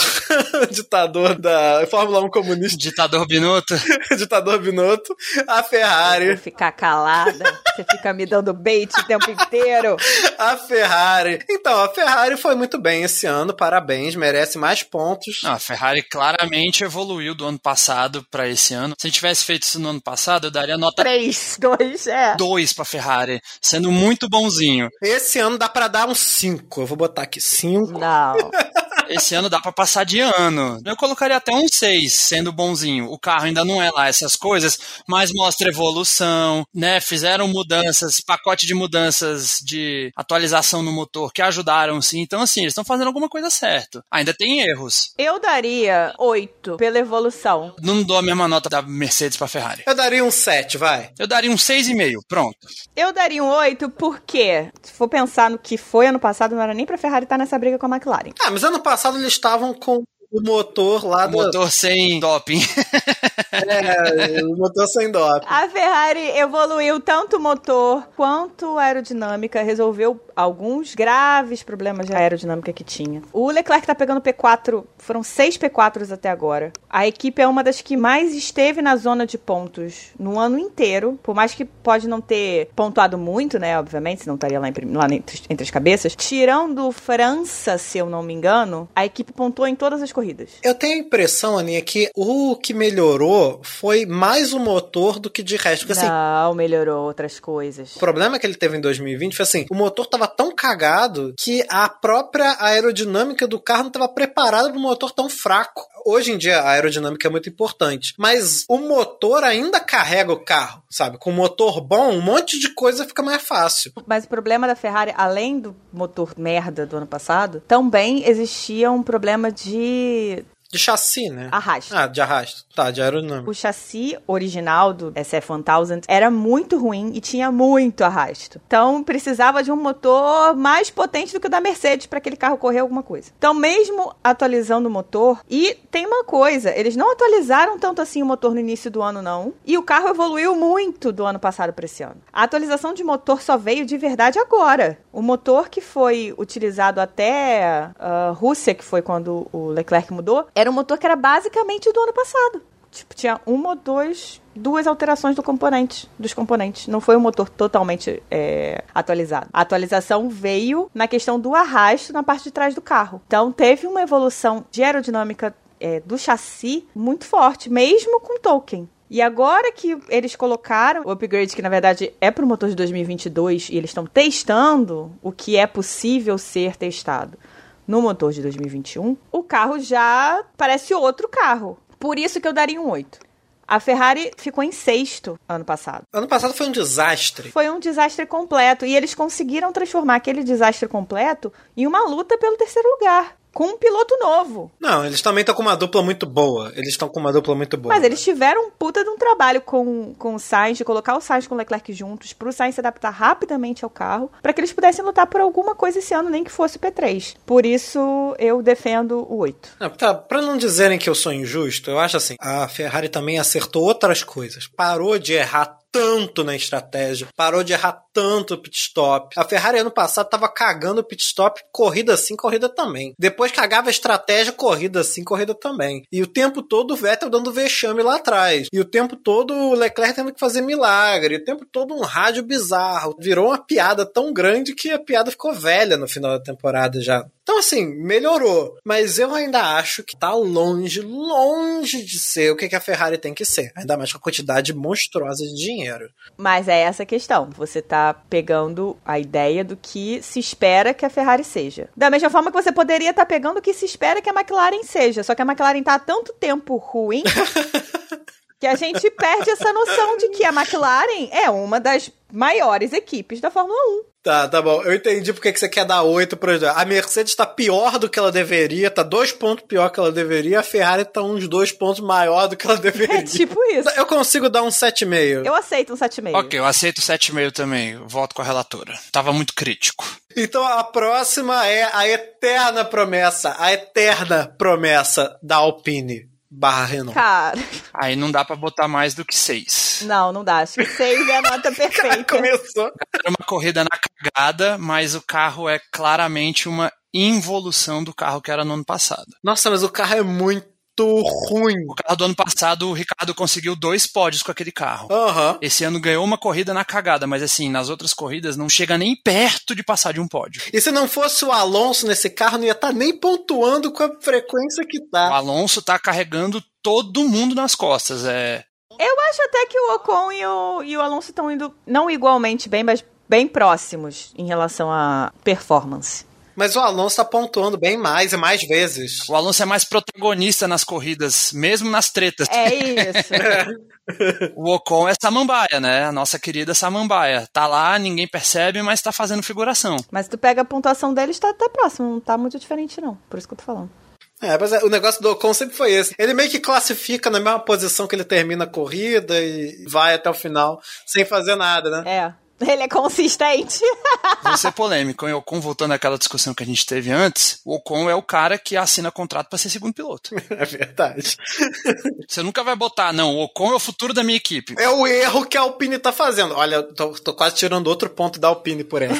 o (laughs) ditador da Fórmula 1 comunista, Ditador Binotto. (laughs) ditador Binotto, a Ferrari. Vou ficar calada. Você fica me dando bait o tempo inteiro. A Ferrari. Então, a Ferrari foi muito bem esse ano, parabéns, merece mais pontos. Ah, a Ferrari claramente evoluiu do ano passado para esse ano. Se a gente tivesse feito isso no ano passado, eu daria nota 3, 2, (laughs) é. 2 pra Ferrari, sendo muito bonzinho. Esse ano dá pra dar um 5. Eu vou botar aqui 5. Não. (laughs) Esse ano dá pra passar de ano. Eu colocaria até um 6, sendo bonzinho. O carro ainda não é lá essas coisas, mas mostra evolução, né? Fizeram mudanças, pacote de mudanças de atualização no motor que ajudaram sim. Então, assim, eles estão fazendo alguma coisa certa. Ainda tem erros. Eu daria 8 pela evolução. Não dou a mesma nota da Mercedes pra Ferrari. Eu daria um 7, vai. Eu daria um 6,5, pronto. Eu daria um 8 porque, se for pensar no que foi ano passado, não era nem pra Ferrari estar nessa briga com a McLaren. Ah, mas ano passado eles estavam com o motor lá do. Motor sem doping. (laughs) É, o motor sem doping. A Ferrari evoluiu tanto o motor quanto a aerodinâmica, resolveu alguns graves problemas de aerodinâmica que tinha. O Leclerc tá pegando P4, foram seis P4s até agora. A equipe é uma das que mais esteve na zona de pontos no ano inteiro, por mais que pode não ter pontuado muito, né, obviamente, senão estaria lá, em lá entre, entre as cabeças. Tirando França, se eu não me engano, a equipe pontuou em todas as corridas. Eu tenho a impressão, Aninha, que o que melhorou foi mais o motor do que de resto. Porque assim, Não, melhorou outras coisas. o problema que ele teve em 2020 foi assim: o motor tava tão cagado que a própria aerodinâmica do carro não estava preparada para um motor tão fraco. Hoje em dia a aerodinâmica é muito importante, mas o motor ainda carrega o carro, sabe? Com motor bom, um monte de coisa fica mais fácil. Mas o problema da Ferrari, além do motor merda do ano passado, também existia um problema de De chassi, né? arrasto. Ah, de arrasto. Tá, de aerodinâmica. O chassi original do SF1000 era muito ruim e tinha muito arrasto. Então precisava de um motor mais potente do que o da Mercedes para aquele carro correr alguma coisa. Então, mesmo atualizando o motor, e tem uma coisa, eles não atualizaram tanto assim o motor no início do ano, não. E o carro evoluiu muito do ano passado para esse ano. A atualização de motor só veio de verdade agora. O motor que foi utilizado até a Rússia, que foi quando o Leclerc mudou, era um motor que era basicamente do ano passado. Tipo, tinha uma ou dois, duas alterações do componente, dos componentes. Não foi um motor totalmente é, atualizado. A atualização veio na questão do arrasto na parte de trás do carro. Então, teve uma evolução de aerodinâmica é, do chassi muito forte, mesmo com Tolkien. E agora que eles colocaram o upgrade, que na verdade é para o motor de 2022, e eles estão testando o que é possível ser testado no motor de 2021, o carro já parece outro carro. Por isso que eu daria um 8. A Ferrari ficou em sexto ano passado. Ano passado foi um desastre. Foi um desastre completo. E eles conseguiram transformar aquele desastre completo em uma luta pelo terceiro lugar. Com um piloto novo. Não, eles também estão com uma dupla muito boa. Eles estão com uma dupla muito boa. Mas eles tiveram um puta de um trabalho com, com o Sainz, de colocar o Sainz com o Leclerc juntos, pro Sainz se adaptar rapidamente ao carro, para que eles pudessem lutar por alguma coisa esse ano, nem que fosse o P3. Por isso, eu defendo o 8. Não, tá, pra não dizerem que eu sou injusto, eu acho assim, a Ferrari também acertou outras coisas. Parou de errar tanto na estratégia, parou de errar tanto o pit stop. A Ferrari ano passado tava cagando o pit stop, corrida sim, corrida também. Depois cagava a estratégia, corrida sim, corrida também. E o tempo todo o Vettel dando vexame lá atrás. E o tempo todo o Leclerc tendo que fazer milagre. E o tempo todo um rádio bizarro. Virou uma piada tão grande que a piada ficou velha no final da temporada já. Então, assim, melhorou. Mas eu ainda acho que tá longe, longe de ser o que a Ferrari tem que ser. Ainda mais com a quantidade monstruosa de dinheiro. Mas é essa a questão. Você tá pegando a ideia do que se espera que a Ferrari seja. Da mesma forma que você poderia estar tá pegando o que se espera que a McLaren seja. Só que a McLaren tá há tanto tempo ruim. (laughs) que a gente perde essa noção de que a McLaren é uma das maiores equipes da Fórmula 1. Tá, tá bom. Eu entendi porque que você quer dar 8 pro A Mercedes tá pior do que ela deveria, tá dois pontos pior que ela deveria, a Ferrari tá uns dois pontos maior do que ela (laughs) deveria. É tipo isso. Eu consigo dar um 7,5. Eu aceito um 7,5. Ok, eu aceito 7,5 também. Voto com a relatora. Tava muito crítico. Então a próxima é a eterna promessa, a eterna promessa da Alpine barra Renault. Cara. Aí não dá para botar mais do que 6. Não, não dá. Acho que 6 é a nota (laughs) perfeita. começou. Era uma corrida na cagada, mas o carro é claramente uma involução do carro que era no ano passado. Nossa, mas o carro é muito ruim. O carro do ano passado, o Ricardo conseguiu dois pódios com aquele carro. Uhum. Esse ano ganhou uma corrida na cagada, mas assim, nas outras corridas não chega nem perto de passar de um pódio. E se não fosse o Alonso nesse carro, não ia estar tá nem pontuando com a frequência que tá. O Alonso tá carregando todo mundo nas costas. É. Eu acho até que o Ocon e o, e o Alonso estão indo não igualmente bem, mas bem próximos em relação à performance. Mas o Alonso tá pontuando bem mais e mais vezes. O Alonso é mais protagonista nas corridas, mesmo nas tretas. É isso. (laughs) o Ocon é samambaia, né? A nossa querida samambaia. Tá lá, ninguém percebe, mas tá fazendo figuração. Mas tu pega a pontuação dele, está até próximo, não tá muito diferente não. Por isso que eu tô falando. É, mas é, o negócio do Ocon sempre foi esse. Ele meio que classifica na mesma posição que ele termina a corrida e vai até o final sem fazer nada, né? É. (laughs) Ele é consistente. (laughs) Vou ser polêmico, hein? Ocon, voltando àquela discussão que a gente teve antes, o Ocon é o cara que assina contrato para ser segundo piloto. (laughs) É verdade. Você nunca vai botar, não, o Ocon é o futuro da minha equipe. É o erro que a Alpine tá fazendo. Olha, tô, tô quase tirando outro ponto da Alpine por ela.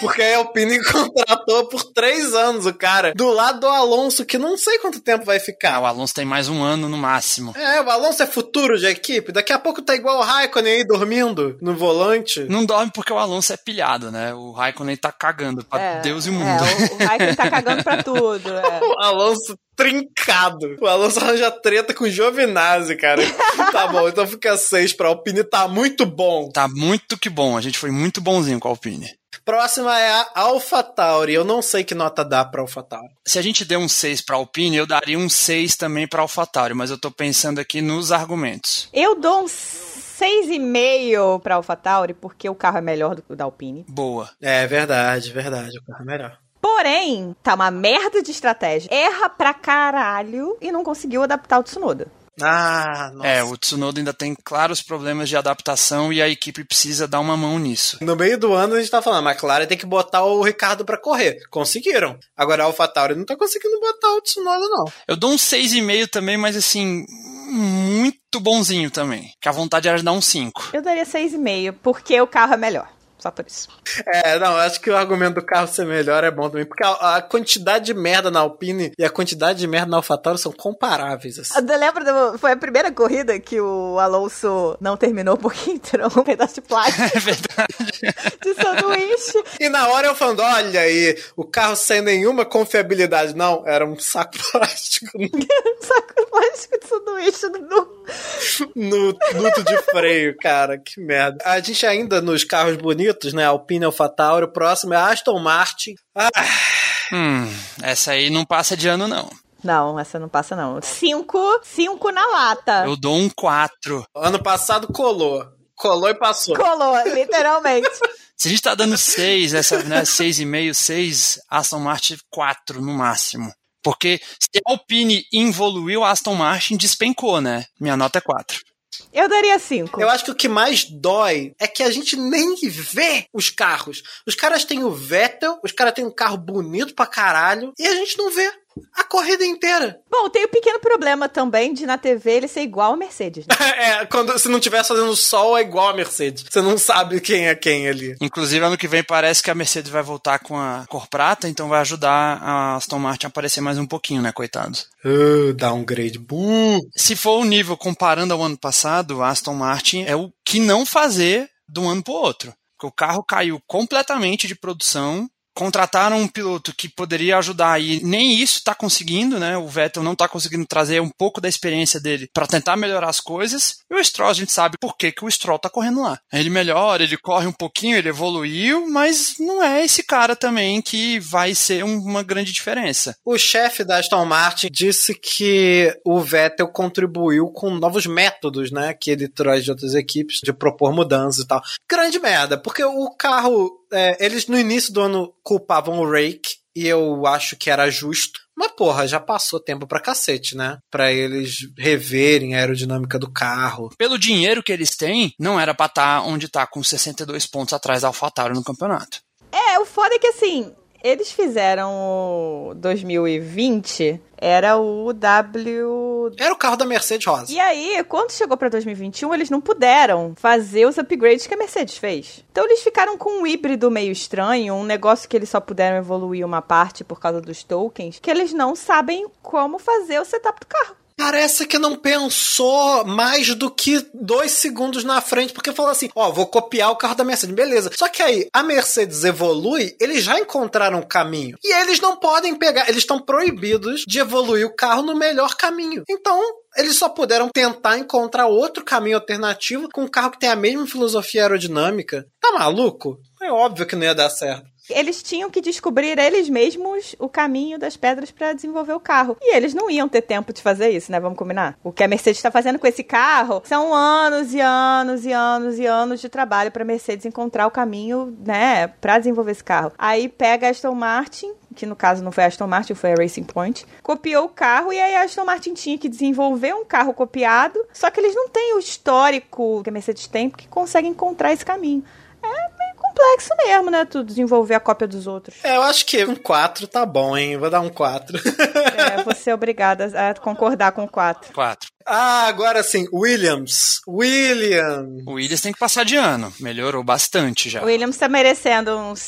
Porque a Alpine contratou por três anos o cara do lado do Alonso, que não sei quanto tempo vai ficar. Ah, o Alonso tem mais um ano no máximo. É, o Alonso é futuro de equipe. Daqui a pouco tá igual o Raikkonen aí dormindo no volante. Não dorme porque o Alonso é pilhado, né? O Raikkonen tá cagando pra é, Deus e o mundo. É, o, o Raikkonen tá cagando pra tudo. É. (laughs) o Alonso trincado. O Alonso arranja treta com o Giovinazzi, cara. (laughs) tá bom, então fica seis pra Alpine, tá muito bom. Tá muito que bom, a gente foi muito bonzinho com a Alpine. Próxima é a AlphaTauri. Eu não sei que nota dá pra AlphaTauri. Se a gente der um 6 pra Alpine, eu daria um 6 também pra AlphaTauri, mas eu tô pensando aqui nos argumentos. Eu dou um 6,5 pra AlphaTauri, porque o carro é melhor do que o da Alpine. Boa. É verdade, verdade. O carro é melhor. Porém, tá uma merda de estratégia. Erra pra caralho e não conseguiu adaptar o Tsunoda. Ah, nossa. É, o Tsunoda ainda tem claros problemas de adaptação e a equipe precisa dar uma mão nisso. No meio do ano a gente tá falando, a McLaren tem que botar o Ricardo para correr. Conseguiram. Agora a AlphaTauri não tá conseguindo botar o Tsunoda, não. Eu dou um 6,5 também, mas assim, muito bonzinho também. Que a vontade era de dar um 5. Eu daria 6,5, porque o carro é melhor. Só por isso. É, não, acho que o argumento do carro ser melhor é bom também. Porque a, a quantidade de merda na Alpine e a quantidade de merda na AlphaTauri são comparáveis. Assim. Eu lembro, do, foi a primeira corrida que o Alonso não terminou porque (laughs) entrou um pedaço de plástico. (laughs) É verdade. (laughs) De sanduíche. E na hora eu falando, olha aí, o carro sem nenhuma confiabilidade. Não, era um saco plástico. um saco plástico de sanduíche no... no duto de freio, cara. Que merda. A gente ainda nos carros bonitos favoritos, né? Alpine AlphaTauri. O próximo é Aston Martin. Ah. Hum, essa aí não passa de ano, não. Não, essa não passa, não. Cinco, cinco na lata. Eu dou um quatro. Ano passado colou. Colou e passou. Colou, (laughs) literalmente. Se a gente tá dando 6, essa, né, 6,5, 6, Aston Martin 4 no máximo. Porque se a Alpine evoluiu, a Aston Martin despencou, né? Minha nota é 4. Eu daria 5. Eu acho que o que mais dói é que a gente nem vê os carros. Os caras têm o Vettel, os caras têm um carro bonito pra caralho, e a gente não vê a corrida inteira. Bom, tem o um pequeno problema também de na TV ele ser igual a Mercedes. Né? (laughs) é, quando se não estiver fazendo sol é igual a Mercedes. Você não sabe quem é quem ali. Inclusive, ano que vem parece que a Mercedes vai voltar com a cor prata, então vai ajudar a Aston Martin a aparecer mais um pouquinho, né, coitados? Uh, downgrade. Buh. Se for o nível comparando ao ano passado, a Aston Martin é o que não fazer de um ano pro outro. Porque o carro caiu completamente de produção contrataram um piloto que poderia ajudar e nem isso está conseguindo, né? O Vettel não está conseguindo trazer um pouco da experiência dele para tentar melhorar as coisas. E o Stroll, a gente sabe por que, que o Stroll está correndo lá. Ele melhora, ele corre um pouquinho, ele evoluiu, mas não é esse cara também que vai ser uma grande diferença. O chefe da Aston Martin disse que o Vettel contribuiu com novos métodos, né? Que ele traz de outras equipes, de propor mudanças e tal. Grande merda, porque o carro é, eles no início do ano culpavam o Rake, e eu acho que era justo. Mas, porra, já passou tempo pra cacete, né? Pra eles reverem a aerodinâmica do carro. Pelo dinheiro que eles têm, não era pra estar tá onde tá, com 62 pontos atrás da AlphaTauri no campeonato. É, o foda é que assim, eles fizeram o 2020, era o W. Era o carro da Mercedes Rosa. E aí, quando chegou para 2021, eles não puderam fazer os upgrades que a Mercedes fez. Então eles ficaram com um híbrido meio estranho, um negócio que eles só puderam evoluir uma parte por causa dos tokens, que eles não sabem como fazer o setup do carro. Parece que não pensou mais do que dois segundos na frente, porque falou assim: ó, vou copiar o carro da Mercedes, beleza. Só que aí a Mercedes evolui, eles já encontraram um caminho. E eles não podem pegar, eles estão proibidos de evoluir o carro no melhor caminho. Então, eles só puderam tentar encontrar outro caminho alternativo com um carro que tem a mesma filosofia aerodinâmica. Tá maluco? É óbvio que não ia dar certo eles tinham que descobrir eles mesmos o caminho das pedras para desenvolver o carro. E eles não iam ter tempo de fazer isso, né? Vamos combinar? O que a Mercedes está fazendo com esse carro são anos e anos e anos e anos de trabalho para Mercedes encontrar o caminho, né, para desenvolver esse carro. Aí pega a Aston Martin que no caso não foi a Aston Martin, foi a Racing Point, copiou o carro e aí a Aston Martin tinha que desenvolver um carro copiado, só que eles não têm o histórico que a Mercedes tem, porque conseguem encontrar esse caminho. É complexo mesmo, né? Tu desenvolver a cópia dos outros. É, eu acho que um 4 tá bom, hein? Vou dar um 4. é, (laughs) vou ser obrigada a concordar com 4. 4. Ah, agora sim, Williams. William. O Williams tem que passar de ano. Melhorou bastante já. O Williams tá merecendo uns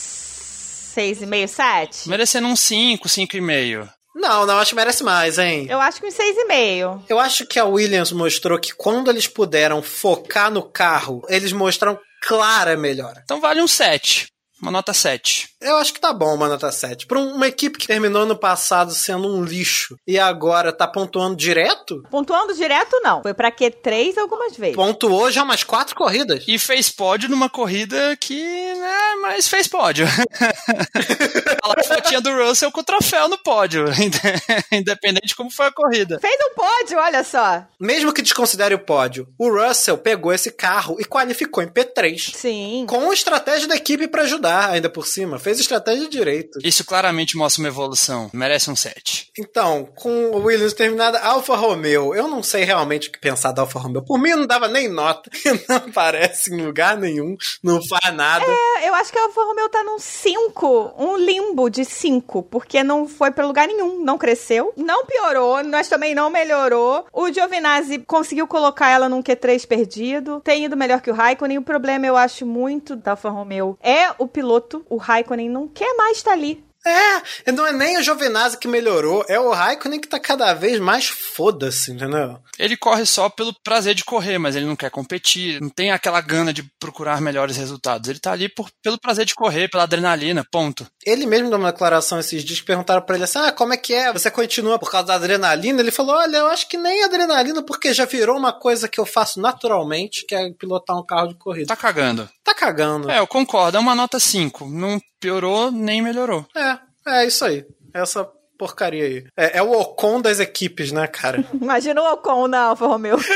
6,5, 7? Merecendo uns 5, 5,5. Não, não, acho que merece mais, hein? Eu acho que uns 6,5. Eu acho que a Williams mostrou que quando eles puderam focar no carro, eles mostraram clara melhora. Então vale um 7. Uma nota 7. Eu acho que tá bom uma nota 7. Pra uma equipe que terminou no passado sendo um lixo e agora tá pontuando direto? Pontuando direto, não. Foi pra Q3 algumas vezes. Pontuou já umas quatro corridas. E fez pódio numa corrida que, né, mas fez pódio. (laughs) a fotinha do Russell com o troféu no pódio, (laughs) independente de como foi a corrida. Fez um pódio, olha só. Mesmo que desconsidere o pódio, o Russell pegou esse carro e qualificou em P3. Sim. Com estratégia da equipe para ajudar ainda por cima. Fez estratégia direito. Isso claramente mostra uma evolução. Merece um 7. Então, com o Williams terminada, Alfa Romeo. Eu não sei realmente o que pensar da Alfa Romeo. Por mim, não dava nem nota. (laughs) Não aparece em lugar nenhum. Não faz nada. É, eu acho que a Alfa Romeo tá num 5. Um limbo de 5. Porque não foi pra lugar nenhum. Não cresceu. Não piorou. Mas também não melhorou. O Giovinazzi conseguiu colocar ela num Q3 perdido. Tem ido melhor que o Raikkonen. O problema, eu acho muito da Alfa Romeo é o piloto piloto, o Raikkonen não quer mais estar tá ali. É, não é nem o Giovinazzi que melhorou, é o Raikkonen que tá cada vez mais foda-se, entendeu? Ele corre só pelo prazer de correr, mas ele não quer competir, não tem aquela gana de procurar melhores resultados. Ele tá ali por, pelo prazer de correr, pela adrenalina, ponto. Ele mesmo deu uma declaração esses dias que perguntaram pra ele assim: ah, como é que é? Você continua por causa da adrenalina? Ele falou: olha, eu acho que nem adrenalina, porque já virou uma coisa que eu faço naturalmente, que é pilotar um carro de corrida. Tá cagando. Tá cagando. É, eu concordo, é uma nota 5. Não piorou nem melhorou. É, é isso aí. Essa porcaria aí. É, é o Ocon das equipes, né, cara? (laughs) Imagina o Ocon na Alfa Romeo. (laughs)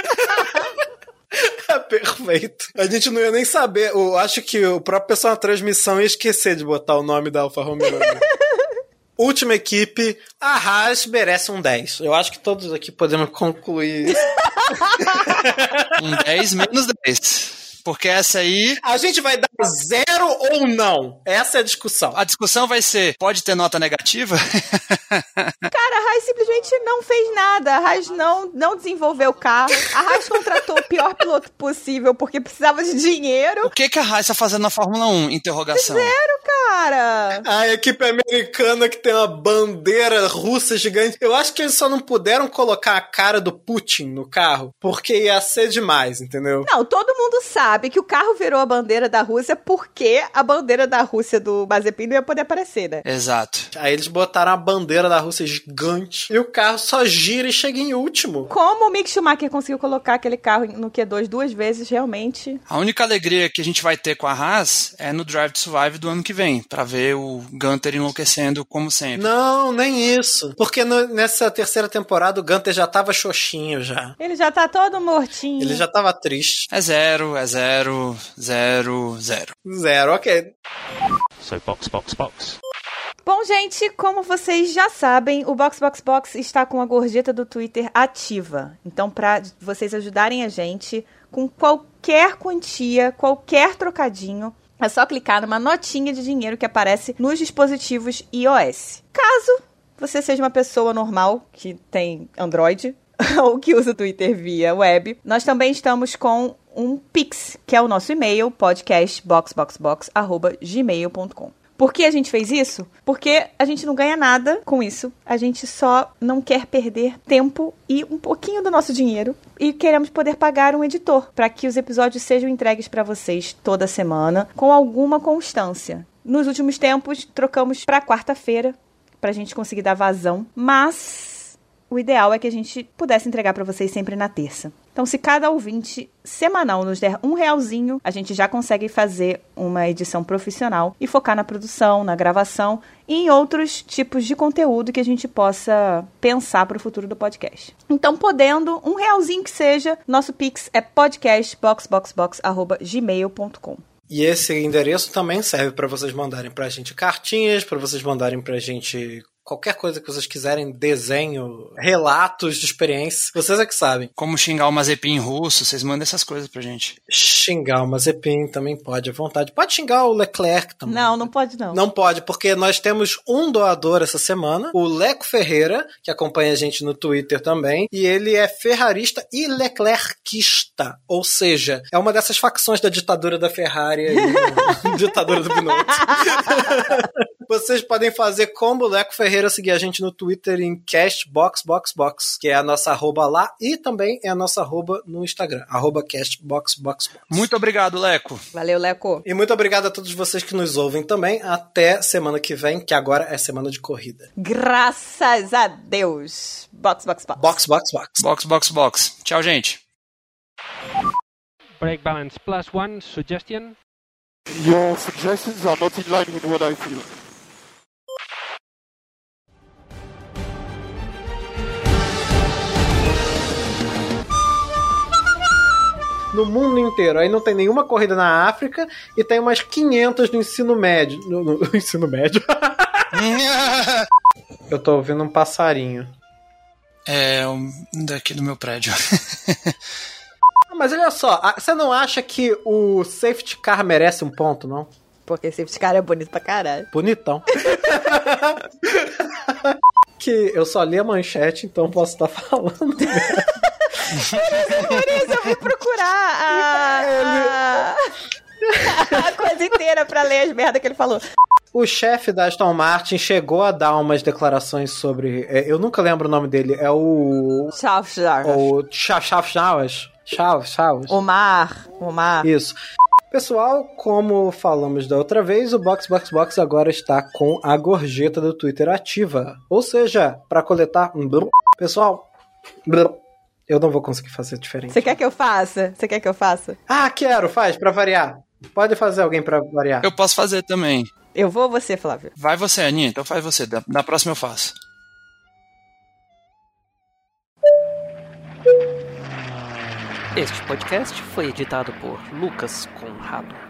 Perfeito. A gente não ia nem saber. Eu acho que o próprio pessoal na transmissão ia esquecer de botar o nome da Alfa Romeo. né? (laughs) Última equipe, a Haas merece um 10. Eu acho que todos aqui podemos concluir isso. Um 10 menos 10. Porque essa aí, A gente vai dar zero ou não? Essa é a discussão. a discussão vai ser: pode ter nota negativa? (laughs) Haas simplesmente não fez nada. A Haas não, não desenvolveu o carro. A Haas contratou o pior piloto possível porque precisava de dinheiro. o que, que a Haas está fazendo na Fórmula 1? Interrogação. Zero, cara. A equipe americana que tem uma bandeira russa gigante. Eu acho que eles só não puderam colocar a cara do Putin no carro, porque ia ser demais, entendeu? Não, todo mundo sabe que o carro virou a bandeira da Rússia porque a bandeira da Rússia do Mazepin não ia poder aparecer, né? Exato. Aí eles botaram a bandeira da Rússia gigante e o carro só gira e chega em último. Como o Mick Schumacher conseguiu colocar aquele carro no Q2 duas vezes, realmente. A única alegria que a gente vai ter com a Haas é no Drive to Survive do ano que vem, pra ver o Gunter enlouquecendo como sempre. Não, nem isso. Porque no- nessa terceira temporada o Gunter já tava xoxinho já. Ele já tá todo mortinho. Ele já tava triste. É zero, é zero, zero, zero. Zero, ok. So box, box, box. Bom, gente, como vocês já sabem, o Box Box Box está com a gorjeta do Twitter ativa. Então, para vocês ajudarem a gente com qualquer quantia, qualquer trocadinho, é só clicar numa notinha de dinheiro que aparece nos dispositivos iOS. Caso você seja uma pessoa normal que tem Android (laughs) ou que usa o Twitter via web, nós também estamos com um Pix, que é o nosso e-mail, podcastboxboxbox@gmail.com. Por que a gente fez isso? Porque a gente não ganha nada com isso. A gente só não quer perder tempo e um pouquinho do nosso dinheiro e queremos poder pagar um editor para que os episódios sejam entregues para vocês toda semana com alguma constância. Nos últimos tempos, trocamos para quarta-feira para a gente conseguir dar vazão, mas o ideal é que a gente pudesse entregar para vocês sempre na terça. Então, se cada ouvinte semanal nos der um realzinho, a gente já consegue fazer uma edição profissional e focar na produção, na gravação e em outros tipos de conteúdo que a gente possa pensar para o futuro do podcast. Então, podendo, um realzinho que seja, nosso pix é podcastboxboxbox.gmail.com. E esse endereço também serve para vocês mandarem pra gente cartinhas, para vocês mandarem pra gente qualquer coisa que vocês quiserem, desenho, relatos de experiência. Vocês é que sabem. Como xingar o Mazepin em russo, vocês mandam essas coisas pra gente. Xingar o Mazepin também pode, à vontade. Pode xingar o Leclerc também. Não, não pode não. Não pode, porque nós temos um doador essa semana, o Leco Ferreira, que acompanha a gente no Twitter também, e ele é ferrarista e leclerquista, ou seja, é uma dessas facções da ditadura da Ferrari aí, (laughs) ditadura do Binotto. (laughs) Vocês podem fazer como o Leco Ferreira seguir a gente no Twitter em castboxboxbox, que é a nossa arroba lá, e também é a nossa arroba no Instagram, arroba castboxboxbox. Muito obrigado, Leco. Valeu, Leco. E muito obrigado a todos vocês que nos ouvem também. Até semana que vem, que agora é semana de corrida. Graças a Deus. Box, box, box. Box, box, box. Box, box, box. Tchau, gente. Brake balance plus one. Suggestion. Your suggestions are not in line with what I feel. No mundo inteiro. Aí não tem nenhuma corrida na África e tem umas 500 no ensino médio. No, no- no ensino médio. (laughs) Eu tô ouvindo um passarinho. É um daqui do meu prédio. (laughs) Mas olha só, você não acha que o safety car merece um ponto, não? Porque esse cara é bonito pra caralho. Bonitão. (laughs) que eu só li a manchete, então posso estar falando. Isso eu vim procurar a, a, a coisa inteira pra ler as merdas que ele falou. O chefe da Aston Martin chegou a dar umas declarações sobre. é, eu nunca lembro o nome dele. É o. Tchau. O. Chaves Chaves. Omar, Omar. Isso. Pessoal, como falamos da outra vez, o Box Box Box agora está com a gorjeta do Twitter ativa. Ou seja, para coletar. um. Pessoal. Eu não vou conseguir fazer diferente. Você quer que eu faça? Você quer que eu faça? Ah, quero, faz, para variar. Pode fazer alguém para variar. Eu posso fazer também. Eu vou ou você, Flávio? Vai você, Aninha, então faz você. Da, da próxima eu faço. Este podcast foi editado por Lucas Conrado.